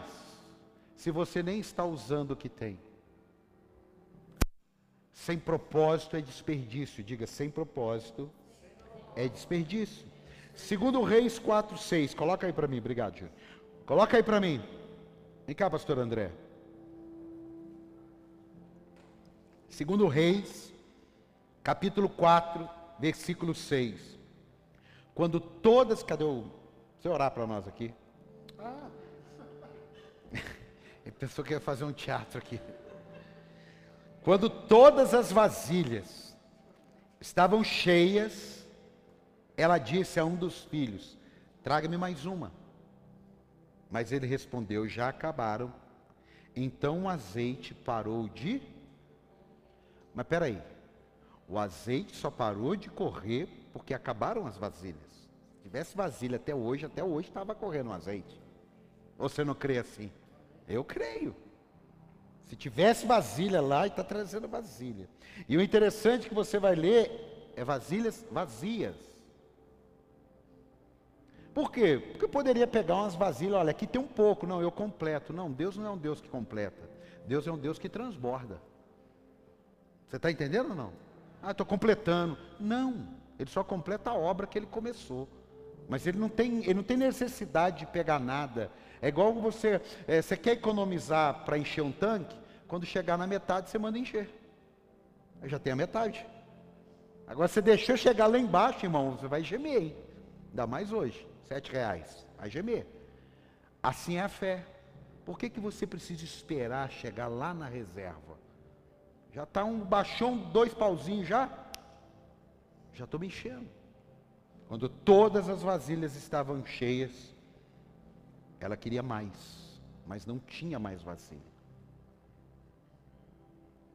se você nem está usando o que tem? Sem propósito é desperdício. Diga, sem propósito é desperdício. Segundo Reis 4, 6. Coloca aí para mim, obrigado. Coloca aí para mim. Vem cá, pastor André. Segundo Reis, capítulo 4, versículo 6. Quando todas, cadê o, você orar para nós aqui? Ah. Ele pensou que ia fazer um teatro aqui. Quando todas as vasilhas estavam cheias, ela disse a um dos filhos: Traga-me mais uma. Mas ele respondeu: Já acabaram. Então o azeite parou de. Mas peraí, o azeite só parou de correr porque acabaram as vasilhas. Se tivesse vasilha até hoje, até hoje estava correndo o azeite. Ou você não crê assim? Eu creio. Se tivesse vasilha lá, e está trazendo vasilha. E o interessante que você vai ler é vasilhas vazias. Por quê? Porque poderia pegar umas vasilhas, olha, aqui tem um pouco, não, eu completo. Não, Deus não é um Deus que completa. Deus é um Deus que transborda. Você está entendendo ou não? Ah, estou completando. Não, ele só completa a obra que ele começou. Mas ele não tem, ele não tem necessidade de pegar nada. É igual você, é, você quer economizar para encher um tanque, quando chegar na metade você manda encher. Aí já tem a metade. Agora você deixou chegar lá embaixo, irmão, você vai gemer, hein? Ainda mais hoje sete reais. Vai gemer. Assim é a fé. Por que, que você precisa esperar chegar lá na reserva? Já está um baixão, dois pauzinhos já? Já estou me enchendo. Quando todas as vasilhas estavam cheias, ela queria mais, mas não tinha mais vasilha.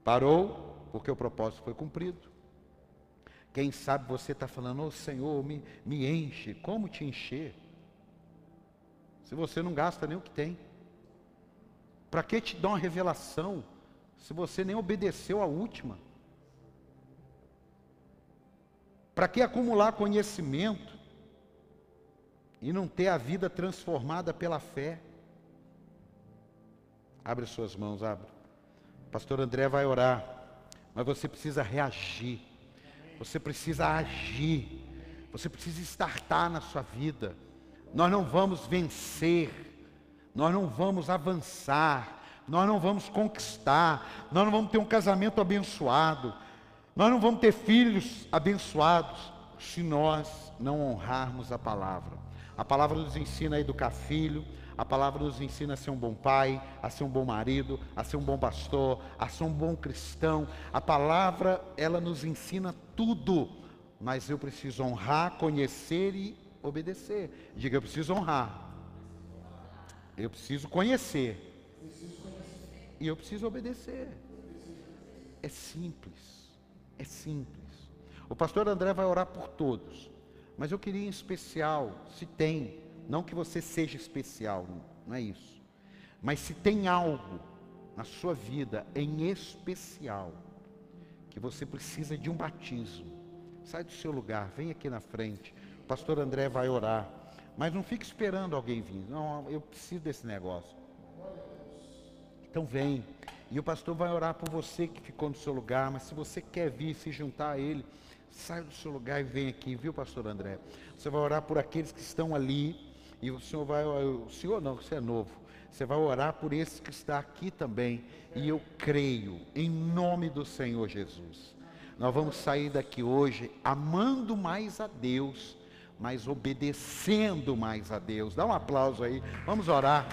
Parou, porque o propósito foi cumprido. Quem sabe você está falando, ô oh, Senhor, me, me enche. Como te encher? Se você não gasta nem o que tem. Para que te dar uma revelação se você nem obedeceu a última? Para que acumular conhecimento e não ter a vida transformada pela fé? Abre suas mãos, abre. Pastor André vai orar, mas você precisa reagir. Você precisa agir. Você precisa estartar na sua vida. Nós não vamos vencer. Nós não vamos avançar. Nós não vamos conquistar. Nós não vamos ter um casamento abençoado. Nós não vamos ter filhos abençoados se nós não honrarmos a palavra. A palavra nos ensina a educar filho, a palavra nos ensina a ser um bom pai, a ser um bom marido, a ser um bom pastor, a ser um bom cristão. A palavra, ela nos ensina tudo, mas eu preciso honrar, conhecer e obedecer. Diga, eu preciso honrar. Eu preciso conhecer. E eu preciso obedecer. É simples. É simples. O pastor André vai orar por todos. Mas eu queria em especial, se tem, não que você seja especial, não é isso. Mas se tem algo na sua vida em especial, que você precisa de um batismo, sai do seu lugar, vem aqui na frente. O pastor André vai orar. Mas não fique esperando alguém vir. Não, eu preciso desse negócio. Então vem. E o pastor vai orar por você que ficou no seu lugar. Mas se você quer vir se juntar a ele, sai do seu lugar e vem aqui, viu, pastor André? Você vai orar por aqueles que estão ali e o senhor vai, o senhor não, você é novo. Você vai orar por esse que está aqui também. E eu creio, em nome do Senhor Jesus. Nós vamos sair daqui hoje amando mais a Deus, mas obedecendo mais a Deus. Dá um aplauso aí. Vamos orar.